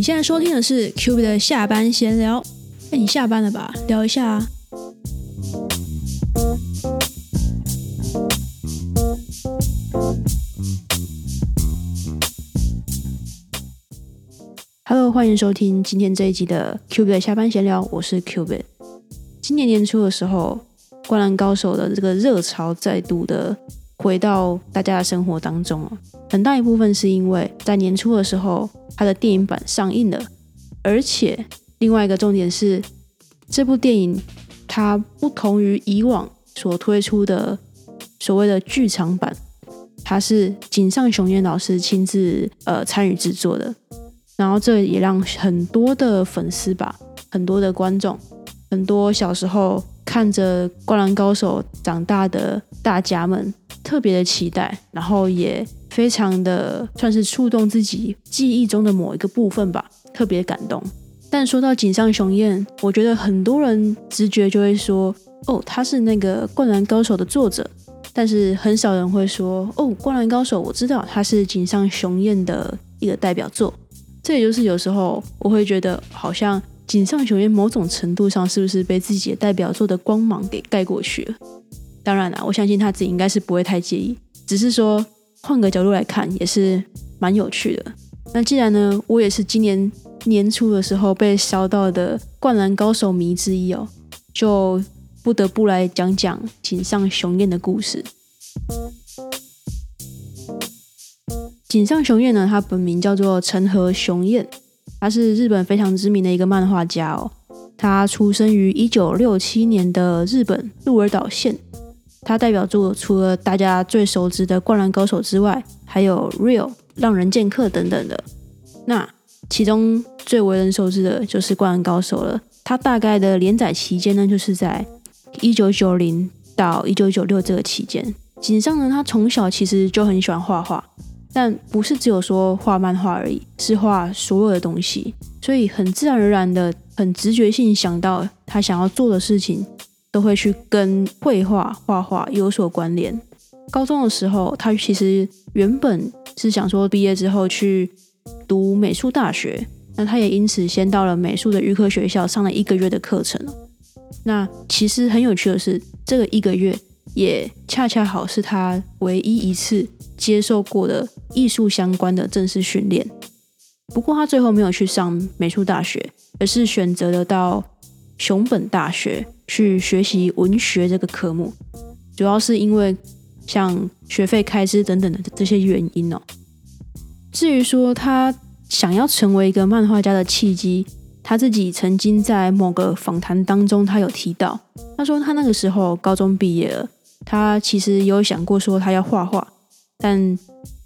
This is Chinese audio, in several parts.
你现在收听的是 Q B 的下班闲聊。哎，你下班了吧？聊一下啊。Hello，欢迎收听今天这一集的 Q B 的下班闲聊，我是 Q B。今年年初的时候，《灌篮高手》的这个热潮再度的回到大家的生活当中哦。很大一部分是因为在年初的时候，它的电影版上映了，而且另外一个重点是，这部电影它不同于以往所推出的所谓的剧场版，它是井上雄彦老师亲自呃参与制作的，然后这也让很多的粉丝吧，很多的观众，很多小时候看着《灌篮高手》长大的大家们特别的期待，然后也。非常的算是触动自己记忆中的某一个部分吧，特别感动。但说到井上雄彦，我觉得很多人直觉就会说，哦，他是那个《灌篮高手》的作者，但是很少人会说，哦，《灌篮高手》我知道他是井上雄彦的一个代表作。这也就是有时候我会觉得，好像井上雄彦某种程度上是不是被自己代表作的光芒给盖过去了？当然啦，我相信他自己应该是不会太介意，只是说。换个角度来看，也是蛮有趣的。那既然呢，我也是今年年初的时候被烧到的《灌篮高手》迷之一哦，就不得不来讲讲井上雄彦的故事。井上雄彦呢，他本名叫做陈和雄彦，他是日本非常知名的一个漫画家哦。他出生于一九六七年的日本鹿儿岛县。他代表作除了大家最熟知的《灌篮高手》之外，还有《Real》《浪人剑客》等等的。那其中最为人熟知的就是《灌篮高手》了。它大概的连载期间呢，就是在一九九零到一九九六这个期间。井上呢，他从小其实就很喜欢画画，但不是只有说画漫画而已，是画所有的东西。所以很自然而然的、很直觉性想到他想要做的事情。都会去跟绘画、画画有所关联。高中的时候，他其实原本是想说毕业之后去读美术大学，那他也因此先到了美术的预科学校上了一个月的课程。那其实很有趣的是，这个一个月也恰恰好是他唯一一次接受过的艺术相关的正式训练。不过他最后没有去上美术大学，而是选择了到熊本大学。去学习文学这个科目，主要是因为像学费开支等等的这些原因哦。至于说他想要成为一个漫画家的契机，他自己曾经在某个访谈当中，他有提到，他说他那个时候高中毕业了，他其实有想过说他要画画，但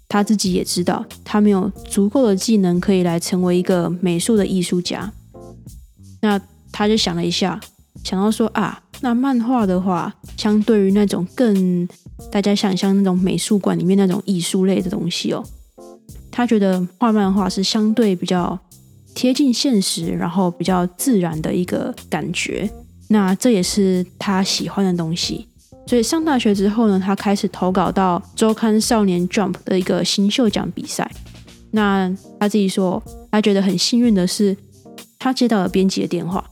他自己也知道他没有足够的技能可以来成为一个美术的艺术家。那他就想了一下。想到说啊，那漫画的话，相对于那种更大家想象那种美术馆里面那种艺术类的东西哦，他觉得画漫画是相对比较贴近现实，然后比较自然的一个感觉。那这也是他喜欢的东西。所以上大学之后呢，他开始投稿到周刊少年 Jump 的一个新秀奖比赛。那他自己说，他觉得很幸运的是，他接到了编辑的电话。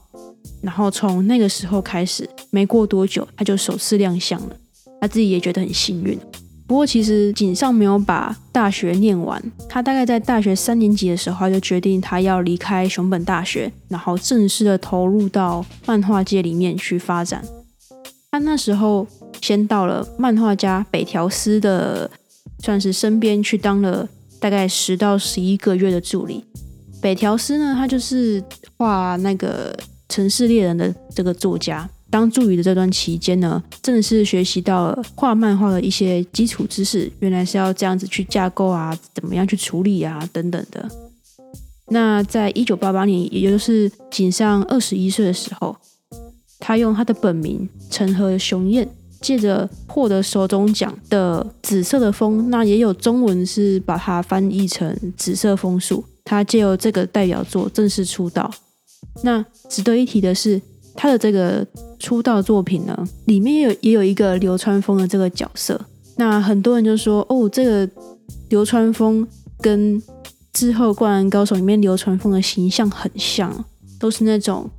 然后从那个时候开始，没过多久他就首次亮相了，他自己也觉得很幸运。不过其实井上没有把大学念完，他大概在大学三年级的时候，就决定他要离开熊本大学，然后正式的投入到漫画界里面去发展。他那时候先到了漫画家北条司的，算是身边去当了大概十到十一个月的助理。北条司呢，他就是画那个。城市猎人的这个作家当助理的这段期间呢，正是学习到了画漫画的一些基础知识。原来是要这样子去架构啊，怎么样去处理啊，等等的。那在一九八八年，也就是井上二十一岁的时候，他用他的本名陈和雄彦，借着获得手中奖的《紫色的风》，那也有中文是把它翻译成《紫色枫树》，他借由这个代表作正式出道。那值得一提的是，他的这个出道作品呢，里面也有也有一个流川枫的这个角色。那很多人就说，哦，这个流川枫跟之后《灌篮高手》里面流川枫的形象很像，都是那种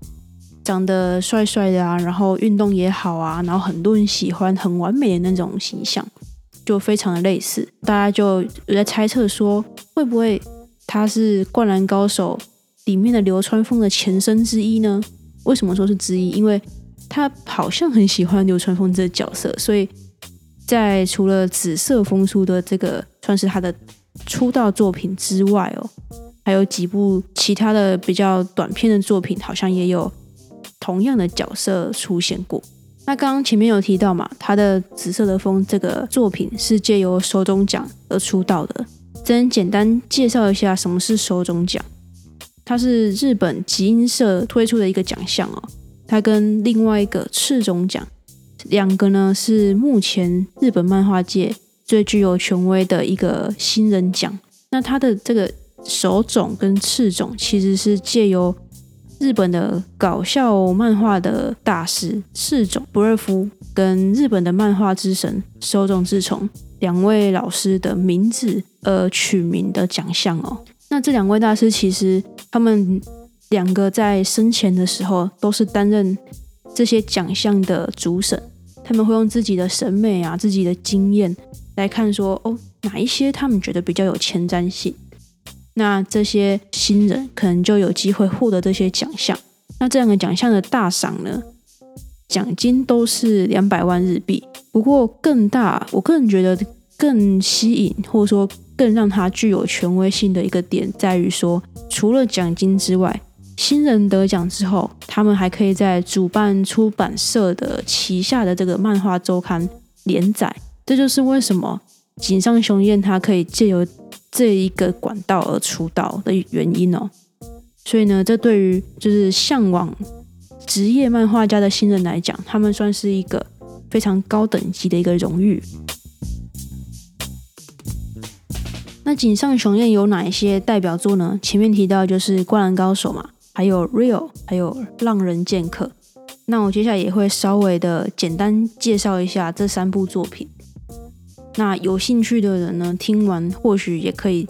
长得帅帅的啊，然后运动也好啊，然后很多人喜欢，很完美的那种形象，就非常的类似。大家就有在猜测说，会不会他是《灌篮高手》里面的流川枫的前身之一呢？为什么说是之一？因为他好像很喜欢流川枫这个角色，所以在除了《紫色风书》的这个算是他的出道作品之外哦，还有几部其他的比较短片的作品，好像也有同样的角色出现过。那刚刚前面有提到嘛，他的《紫色的风》这个作品是借由手冢奖而出道的。先简单介绍一下什么是手冢奖，它是日本集英社推出的一个奖项哦。它跟另外一个赤种奖，两个呢是目前日本漫画界最具有权威的一个新人奖。那它的这个手冢跟赤种其实是借由日本的搞笑漫画的大师赤种不二夫跟日本的漫画之神手冢治虫两位老师的名字而取名的奖项哦。那这两位大师其实他们。两个在生前的时候都是担任这些奖项的主审，他们会用自己的审美啊、自己的经验来看说，哦，哪一些他们觉得比较有前瞻性，那这些新人可能就有机会获得这些奖项。那这两个奖项的大赏呢，奖金都是两百万日币。不过更大，我个人觉得更吸引或者说更让它具有权威性的一个点在于说，除了奖金之外。新人得奖之后，他们还可以在主办出版社的旗下的这个漫画周刊连载。这就是为什么井上雄彦他可以借由这一个管道而出道的原因哦。所以呢，这对于就是向往职业漫画家的新人来讲，他们算是一个非常高等级的一个荣誉。那井上雄彦有哪一些代表作呢？前面提到就是《灌篮高手》嘛。还有 Real，还有浪人剑客。那我接下来也会稍微的简单介绍一下这三部作品。那有兴趣的人呢，听完或许也可以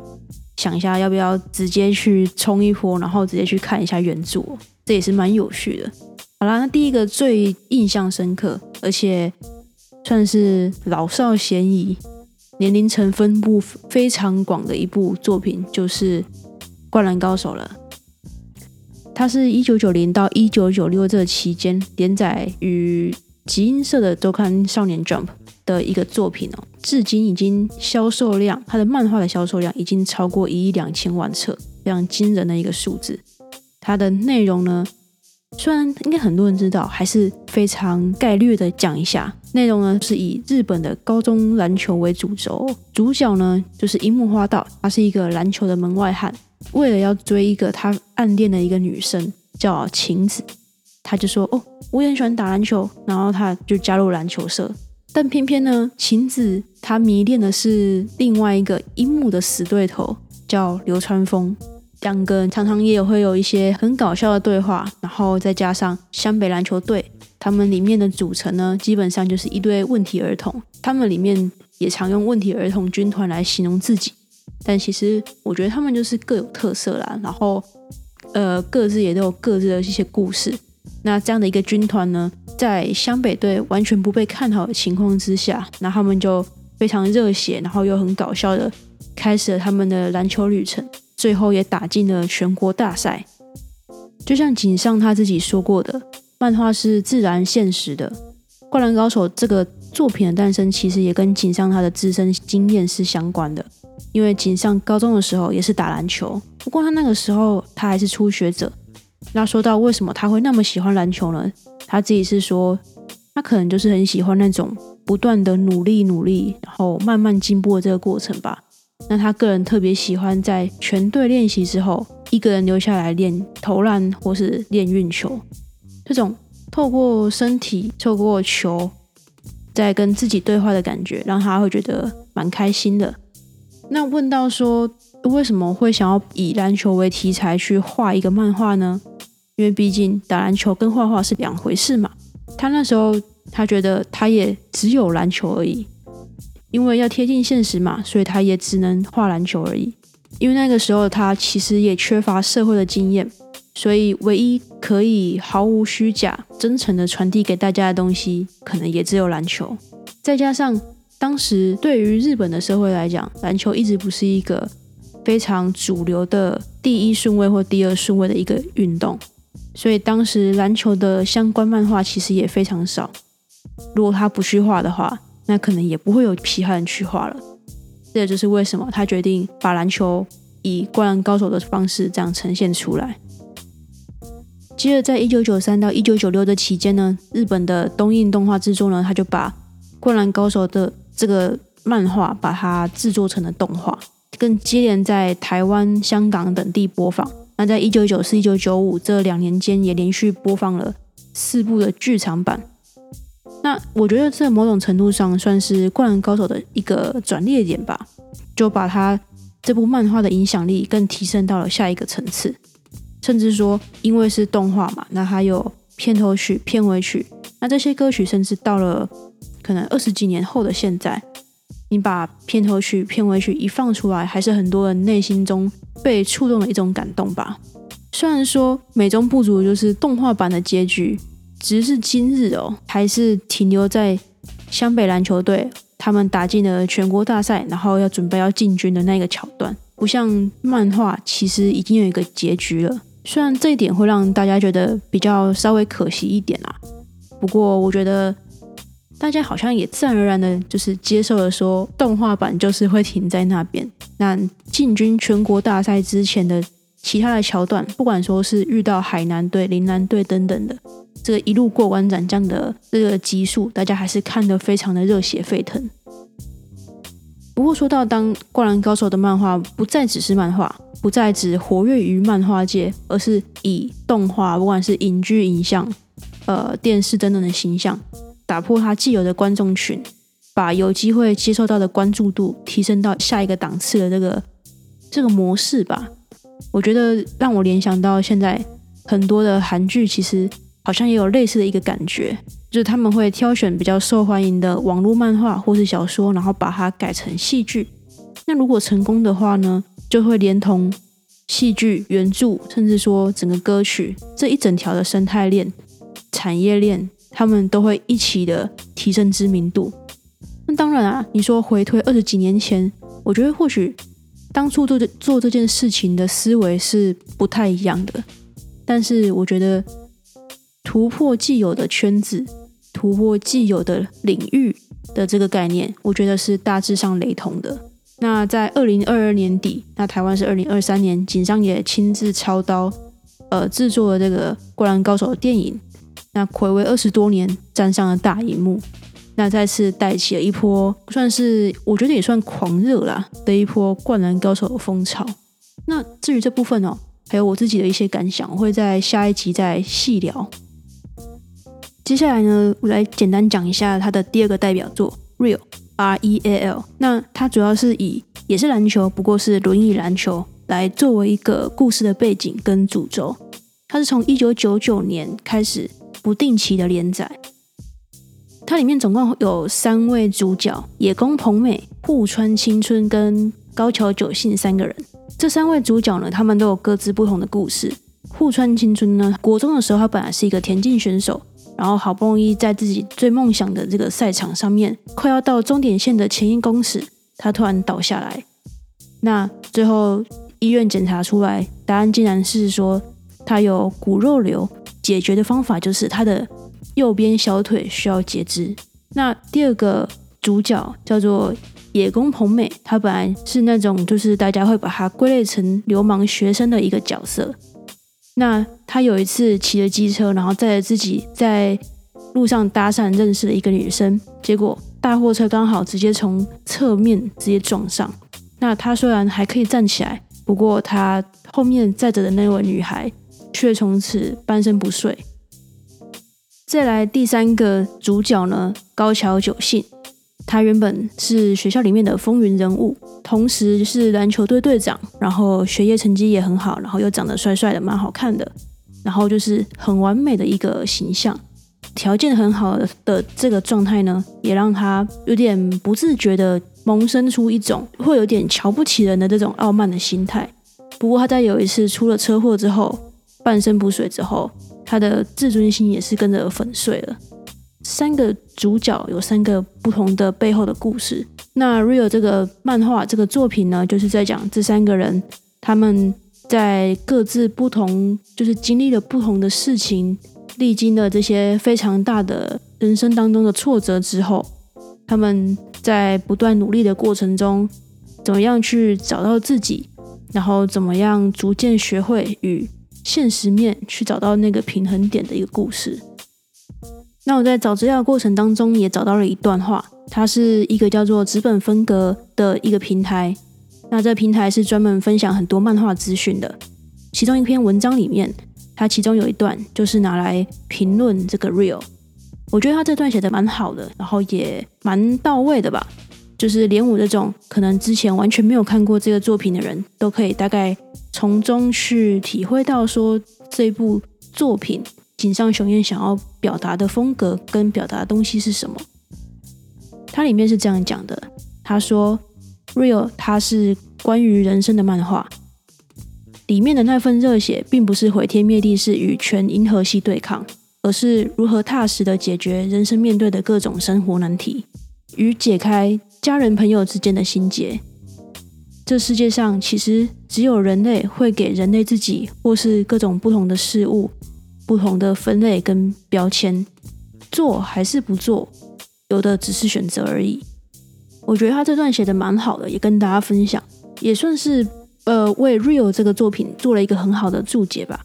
想一下，要不要直接去冲一波，然后直接去看一下原著，这也是蛮有趣的。好啦，那第一个最印象深刻，而且算是老少咸宜、年龄层分布非常广的一部作品，就是《灌篮高手》了。它是一九九零到一九九六这期间连载于集英社的周刊《少年 Jump》的一个作品哦，至今已经销售量，它的漫画的销售量已经超过一亿两千万册，非常惊人的一个数字。它的内容呢，虽然应该很多人知道，还是非常概略的讲一下。内容呢是以日本的高中篮球为主轴，主角呢就是樱木花道，他是一个篮球的门外汉。为了要追一个他暗恋的一个女生，叫晴子，他就说：“哦，我也很喜欢打篮球。”然后他就加入篮球社。但偏偏呢，晴子她迷恋的是另外一个樱木的死对头，叫流川枫。两个人常常也会有一些很搞笑的对话。然后再加上湘北篮球队，他们里面的组成呢，基本上就是一堆问题儿童。他们里面也常用“问题儿童军团”来形容自己。但其实我觉得他们就是各有特色啦，然后呃各自也都有各自的一些故事。那这样的一个军团呢，在湘北队完全不被看好的情况之下，那他们就非常热血，然后又很搞笑的开始了他们的篮球旅程，最后也打进了全国大赛。就像井上他自己说过的，漫画是自然现实的，《灌篮高手》这个作品的诞生，其实也跟井上他的自身经验是相关的。因为井上高中的时候也是打篮球，不过他那个时候他还是初学者。那说到为什么他会那么喜欢篮球呢？他自己是说，他可能就是很喜欢那种不断的努力努力，然后慢慢进步的这个过程吧。那他个人特别喜欢在全队练习之后，一个人留下来练投篮或是练运球，这种透过身体、透过球在跟自己对话的感觉，让他会觉得蛮开心的。那问到说为什么会想要以篮球为题材去画一个漫画呢？因为毕竟打篮球跟画画是两回事嘛。他那时候他觉得他也只有篮球而已，因为要贴近现实嘛，所以他也只能画篮球而已。因为那个时候他其实也缺乏社会的经验，所以唯一可以毫无虚假、真诚的传递给大家的东西，可能也只有篮球。再加上当时对于日本的社会来讲，篮球一直不是一个非常主流的第一顺位或第二顺位的一个运动，所以当时篮球的相关漫画其实也非常少。如果他不去画的话，那可能也不会有皮汉人去画了。这也就是为什么他决定把篮球以灌篮高手的方式这样呈现出来。接着，在一九九三到一九九六的期间呢，日本的东映动画制作呢，他就把灌篮高手的这个漫画把它制作成了动画，更接连在台湾、香港等地播放。那在一九九四、一九九五这两年间，也连续播放了四部的剧场版。那我觉得这某种程度上算是《灌篮高手》的一个转捩点吧，就把他这部漫画的影响力更提升到了下一个层次。甚至说，因为是动画嘛，那还有片头曲、片尾曲，那这些歌曲甚至到了可能二十几年后的现在，你把片头曲、片尾曲一放出来，还是很多人内心中被触动的一种感动吧。虽然说美中不足就是动画版的结局。直至今日哦，还是停留在湘北篮球队他们打进了全国大赛，然后要准备要进军的那个桥段，不像漫画，其实已经有一个结局了。虽然这一点会让大家觉得比较稍微可惜一点啦，不过我觉得大家好像也自然而然的就是接受了，说动画版就是会停在那边。那进军全国大赛之前的其他的桥段，不管说是遇到海南队、林南队等等的。这个一路过关斩将的这个集数，大家还是看得非常的热血沸腾。不过说到当《灌篮高手》的漫画不再只是漫画，不再只活跃于漫画界，而是以动画，不管是影剧、影像、呃电视等等的形象，打破它既有的观众群，把有机会接受到的关注度提升到下一个档次的这个这个模式吧。我觉得让我联想到现在很多的韩剧，其实。好像也有类似的一个感觉，就是他们会挑选比较受欢迎的网络漫画或是小说，然后把它改成戏剧。那如果成功的话呢，就会连同戏剧、原著，甚至说整个歌曲这一整条的生态链、产业链，他们都会一起的提升知名度。那当然啊，你说回推二十几年前，我觉得或许当初做这做这件事情的思维是不太一样的，但是我觉得。突破既有的圈子，突破既有的领域的这个概念，我觉得是大致上雷同的。那在二零二二年底，那台湾是二零二三年，井上也亲自操刀，呃，制作了这个《灌篮高手》的电影。那暌违二十多年，站上了大荧幕，那再次带起了一波，算是我觉得也算狂热啦的一波《灌篮高手》的风潮。那至于这部分哦，还有我自己的一些感想，我会在下一集再细聊。接下来呢，我来简单讲一下他的第二个代表作《Real》R E A L。那它主要是以也是篮球，不过是轮椅篮球来作为一个故事的背景跟主轴。它是从一九九九年开始不定期的连载。它里面总共有三位主角：野宫朋美、户川青春跟高桥久信三个人。这三位主角呢，他们都有各自不同的故事。户川青春呢，国中的时候他本来是一个田径选手。然后好不容易在自己最梦想的这个赛场上面，快要到终点线的前一公尺，他突然倒下来。那最后医院检查出来，答案竟然是说他有骨肉瘤。解决的方法就是他的右边小腿需要截肢。那第二个主角叫做野宫朋美，他本来是那种就是大家会把他归类成流氓学生的一个角色。那他有一次骑着机车，然后载着自己在路上搭讪认识了一个女生，结果大货车刚好直接从侧面直接撞上。那他虽然还可以站起来，不过他后面载着的那位女孩却从此半身不遂。再来第三个主角呢，高桥久信。他原本是学校里面的风云人物，同时是篮球队队长，然后学业成绩也很好，然后又长得帅帅的，蛮好看的，然后就是很完美的一个形象，条件很好的的这个状态呢，也让他有点不自觉的萌生出一种会有点瞧不起人的这种傲慢的心态。不过他在有一次出了车祸之后，半身不遂之后，他的自尊心也是跟着粉碎了。三个主角有三个不同的背后的故事。那 Real 这个漫画这个作品呢，就是在讲这三个人他们在各自不同，就是经历了不同的事情，历经了这些非常大的人生当中的挫折之后，他们在不断努力的过程中，怎么样去找到自己，然后怎么样逐渐学会与现实面去找到那个平衡点的一个故事。那我在找资料过程当中也找到了一段话，它是一个叫做纸本分隔的一个平台。那这平台是专门分享很多漫画资讯的。其中一篇文章里面，它其中有一段就是拿来评论这个 real。我觉得他这段写的蛮好的，然后也蛮到位的吧。就是连我这种可能之前完全没有看过这个作品的人都可以大概从中去体会到说这部作品。井上雄彦想要表达的风格跟表达的东西是什么？它里面是这样讲的：他说，Real 它是关于人生的漫画，里面的那份热血，并不是毁天灭地式与全银河系对抗，而是如何踏实的解决人生面对的各种生活难题，与解开家人朋友之间的心结。这世界上其实只有人类会给人类自己或是各种不同的事物。不同的分类跟标签，做还是不做，有的只是选择而已。我觉得他这段写的蛮好的，也跟大家分享，也算是呃为 Real 这个作品做了一个很好的注解吧。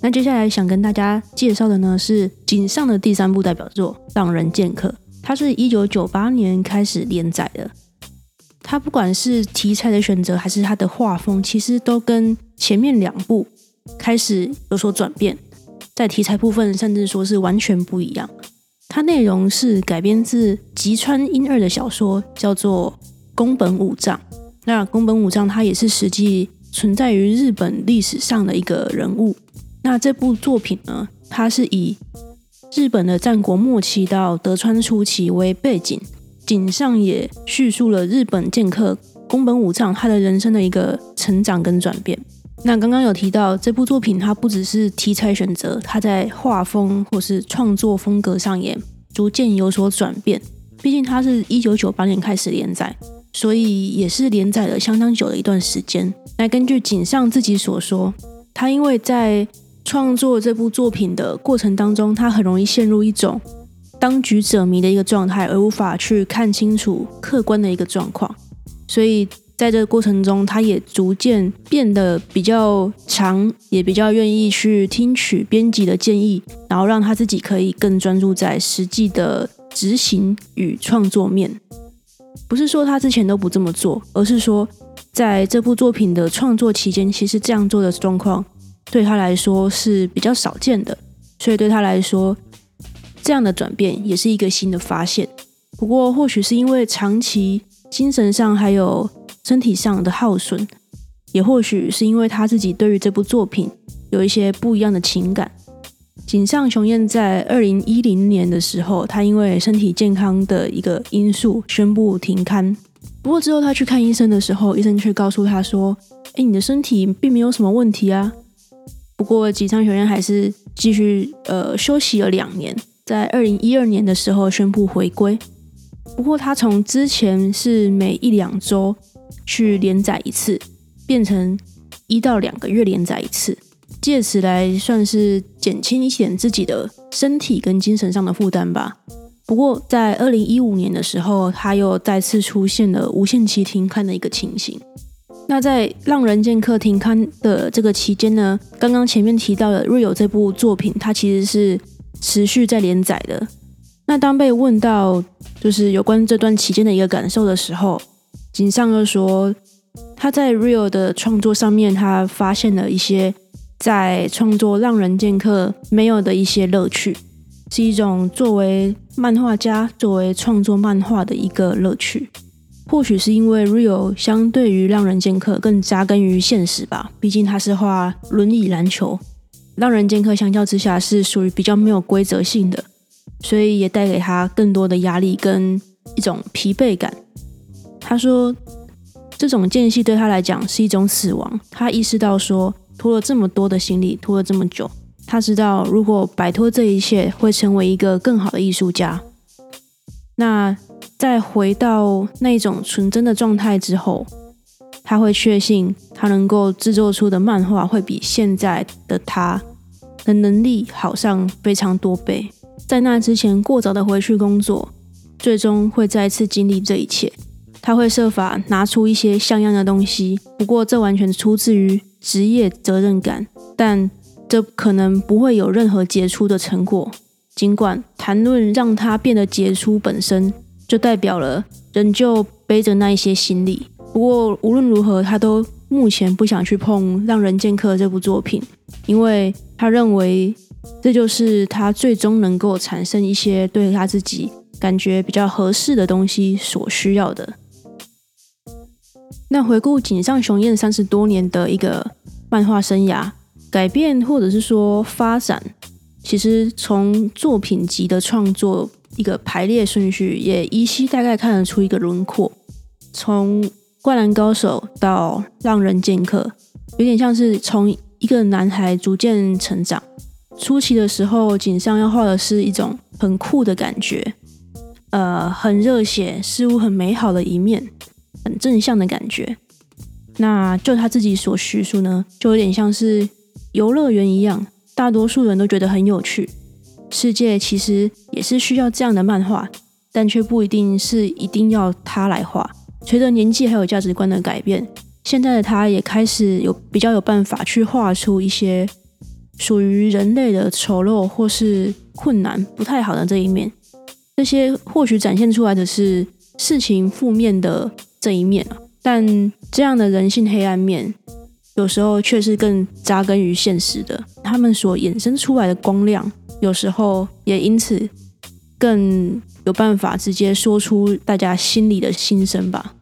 那接下来想跟大家介绍的呢是井上的第三部代表作《浪人剑客》，它是一九九八年开始连载的。它不管是题材的选择，还是它的画风，其实都跟前面两部开始有所转变。在题材部分，甚至说是完全不一样。它内容是改编自吉川英二的小说，叫做《宫本武藏》。那宫本武藏他也是实际存在于日本历史上的一个人物。那这部作品呢，它是以日本的战国末期到德川初期为背景，井上也叙述了日本剑客宫本武藏他的人生的一个成长跟转变。那刚刚有提到这部作品，它不只是题材选择，它在画风或是创作风格上也逐渐有所转变。毕竟它是一九九八年开始连载，所以也是连载了相当久的一段时间。那根据井上自己所说，他因为在创作这部作品的过程当中，他很容易陷入一种当局者迷的一个状态，而无法去看清楚客观的一个状况，所以。在这个过程中，他也逐渐变得比较强，也比较愿意去听取编辑的建议，然后让他自己可以更专注在实际的执行与创作面。不是说他之前都不这么做，而是说在这部作品的创作期间，其实这样做的状况对他来说是比较少见的，所以对他来说，这样的转变也是一个新的发现。不过，或许是因为长期精神上还有。身体上的耗损，也或许是因为他自己对于这部作品有一些不一样的情感。井上雄彦在二零一零年的时候，他因为身体健康的一个因素宣布停刊。不过之后他去看医生的时候，医生却告诉他说：“哎，你的身体并没有什么问题啊。”不过吉昌学院还是继续呃休息了两年，在二零一二年的时候宣布回归。不过他从之前是每一两周。去连载一次，变成一到两个月连载一次，借此来算是减轻一点自己的身体跟精神上的负担吧。不过，在二零一五年的时候，他又再次出现了无限期停刊的一个情形。那在《浪人剑客》停刊的这个期间呢，刚刚前面提到的《瑞友》这部作品，它其实是持续在连载的。那当被问到就是有关这段期间的一个感受的时候，井上又说，他在 Real 的创作上面，他发现了一些在创作《浪人剑客》没有的一些乐趣，是一种作为漫画家、作为创作漫画的一个乐趣。或许是因为 Real 相对于《浪人剑客》更扎根于现实吧，毕竟他是画轮椅篮球，《浪人剑客》相较之下是属于比较没有规则性的，所以也带给他更多的压力跟一种疲惫感。他说，这种间隙对他来讲是一种死亡。他意识到说，拖了这么多的行李，拖了这么久，他知道如果摆脱这一切，会成为一个更好的艺术家。那再回到那种纯真的状态之后，他会确信他能够制作出的漫画会比现在的他的能力好上非常多倍。在那之前，过早的回去工作，最终会再次经历这一切。他会设法拿出一些像样的东西，不过这完全出自于职业责任感，但这可能不会有任何杰出的成果。尽管谈论让他变得杰出本身就代表了仍旧背着那一些行李，不过无论如何，他都目前不想去碰《让人剑客》这部作品，因为他认为这就是他最终能够产生一些对他自己感觉比较合适的东西所需要的。那回顾井上雄彦三十多年的一个漫画生涯，改变或者是说发展。其实从作品集的创作一个排列顺序，也依稀大概看得出一个轮廓。从《灌篮高手》到《让人剑客》，有点像是从一个男孩逐渐成长。初期的时候，井上要画的是一种很酷的感觉，呃，很热血，事物很美好的一面，很正向的感觉。那就他自己所叙述呢，就有点像是游乐园一样。大多数人都觉得很有趣，世界其实也是需要这样的漫画，但却不一定是一定要他来画。随着年纪还有价值观的改变，现在的他也开始有比较有办法去画出一些属于人类的丑陋或是困难不太好的这一面。这些或许展现出来的是事情负面的这一面但这样的人性黑暗面。有时候却是更扎根于现实的，他们所衍生出来的光亮，有时候也因此更有办法直接说出大家心里的心声吧。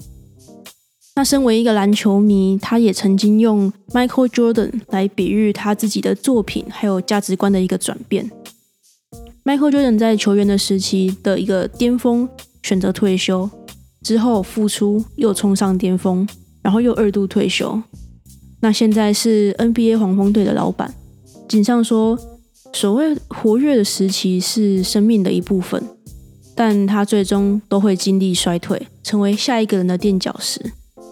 那身为一个篮球迷，他也曾经用 Michael Jordan 来比喻他自己的作品还有价值观的一个转变。Michael Jordan 在球员的时期的一个巅峰，选择退休之后复出，又冲上巅峰，然后又二度退休。那现在是 NBA 黄蜂队的老板，井上说，所谓活跃的时期是生命的一部分，但他最终都会经历衰退，成为下一个人的垫脚石。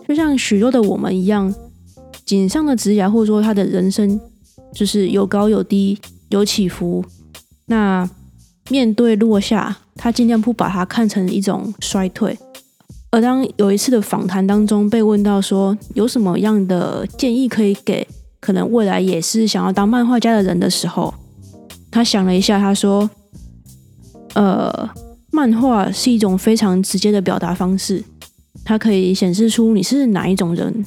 就像许多的我们一样，井上的职涯或者说他的人生，就是有高有低，有起伏。那面对落下，他尽量不把它看成一种衰退。而当有一次的访谈当中被问到说有什么样的建议可以给可能未来也是想要当漫画家的人的时候，他想了一下，他说：“呃，漫画是一种非常直接的表达方式，它可以显示出你是哪一种人。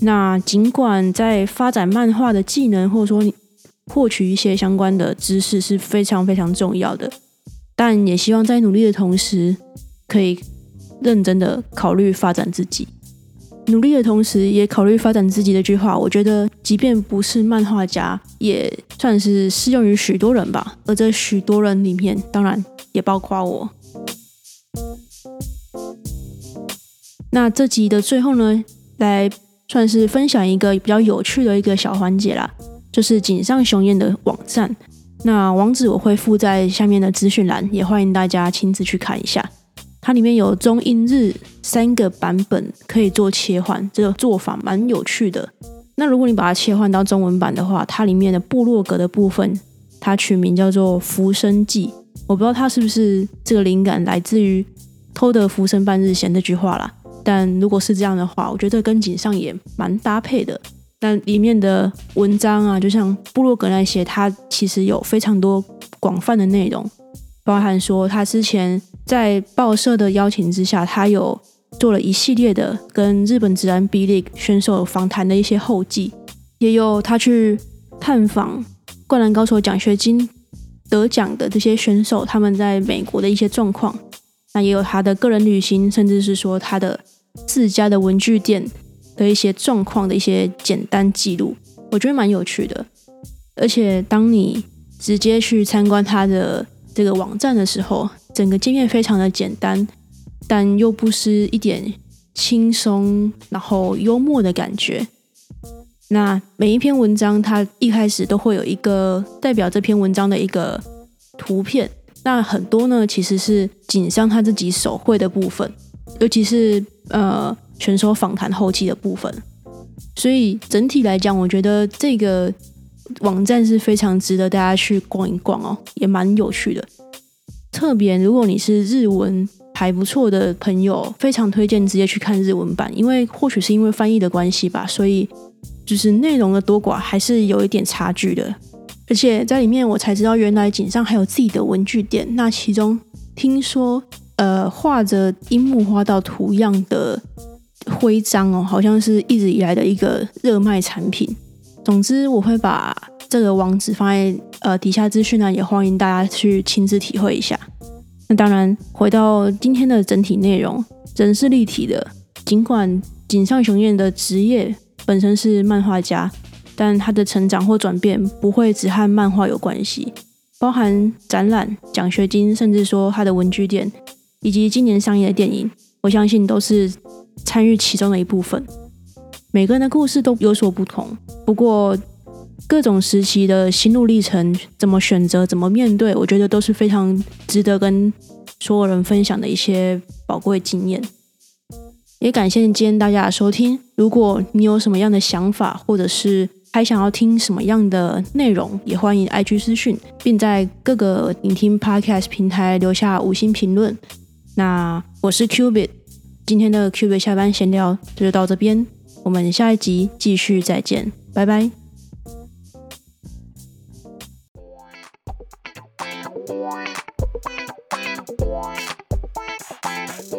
那尽管在发展漫画的技能或者说获取一些相关的知识是非常非常重要的，但也希望在努力的同时可以。”认真的考虑发展自己，努力的同时也考虑发展自己的句话，我觉得即便不是漫画家，也算是适用于许多人吧。而这许多人里面，当然也包括我。那这集的最后呢，来算是分享一个比较有趣的一个小环节啦，就是井上雄彦的网站。那网址我会附在下面的资讯栏，也欢迎大家亲自去看一下。它里面有中英日三个版本可以做切换，这个做法蛮有趣的。那如果你把它切换到中文版的话，它里面的部落格的部分，它取名叫做《浮生记》。我不知道它是不是这个灵感来自于“偷得浮生半日闲”这句话啦。但如果是这样的话，我觉得跟井上也蛮搭配的。但里面的文章啊，就像部落格那些，它其实有非常多广泛的内容，包含说他之前。在报社的邀请之下，他有做了一系列的跟日本职篮 B League 选手访谈的一些后记，也有他去探访灌篮高手奖学金得奖的这些选手，他们在美国的一些状况。那也有他的个人旅行，甚至是说他的自家的文具店的一些状况的一些简单记录，我觉得蛮有趣的。而且当你直接去参观他的这个网站的时候，整个界面非常的简单，但又不失一点轻松然后幽默的感觉。那每一篇文章，它一开始都会有一个代表这篇文章的一个图片。那很多呢，其实是锦上他自己手绘的部分，尤其是呃选手访谈后期的部分。所以整体来讲，我觉得这个网站是非常值得大家去逛一逛哦，也蛮有趣的。特别如果你是日文还不错的朋友，非常推荐直接去看日文版，因为或许是因为翻译的关系吧，所以。就是内容的多寡还是有一点差距的，而且在里面我才知道原来井上还有自己的文具店。那其中听说，呃，画着樱木花道图样的徽章哦，好像是一直以来的一个热卖产品。总之，我会把这个网址放在呃底下资讯呢，也欢迎大家去亲自体会一下。那当然，回到今天的整体内容，人是立体的，尽管井上雄彦的职业。本身是漫画家，但他的成长或转变不会只和漫画有关系，包含展览、奖学金，甚至说他的文具店，以及今年上映的电影，我相信都是参与其中的一部分。每个人的故事都有所不同，不过各种时期的心路历程，怎么选择、怎么面对，我觉得都是非常值得跟所有人分享的一些宝贵经验。也感谢今天大家的收听。如果你有什么样的想法，或者是还想要听什么样的内容，也欢迎 IG 私讯，并在各个聆听 Podcast 平台留下五星评论。那我是 Cubit，今天的 Cubit 下班闲聊就到这边，我们下一集继续再见，拜拜。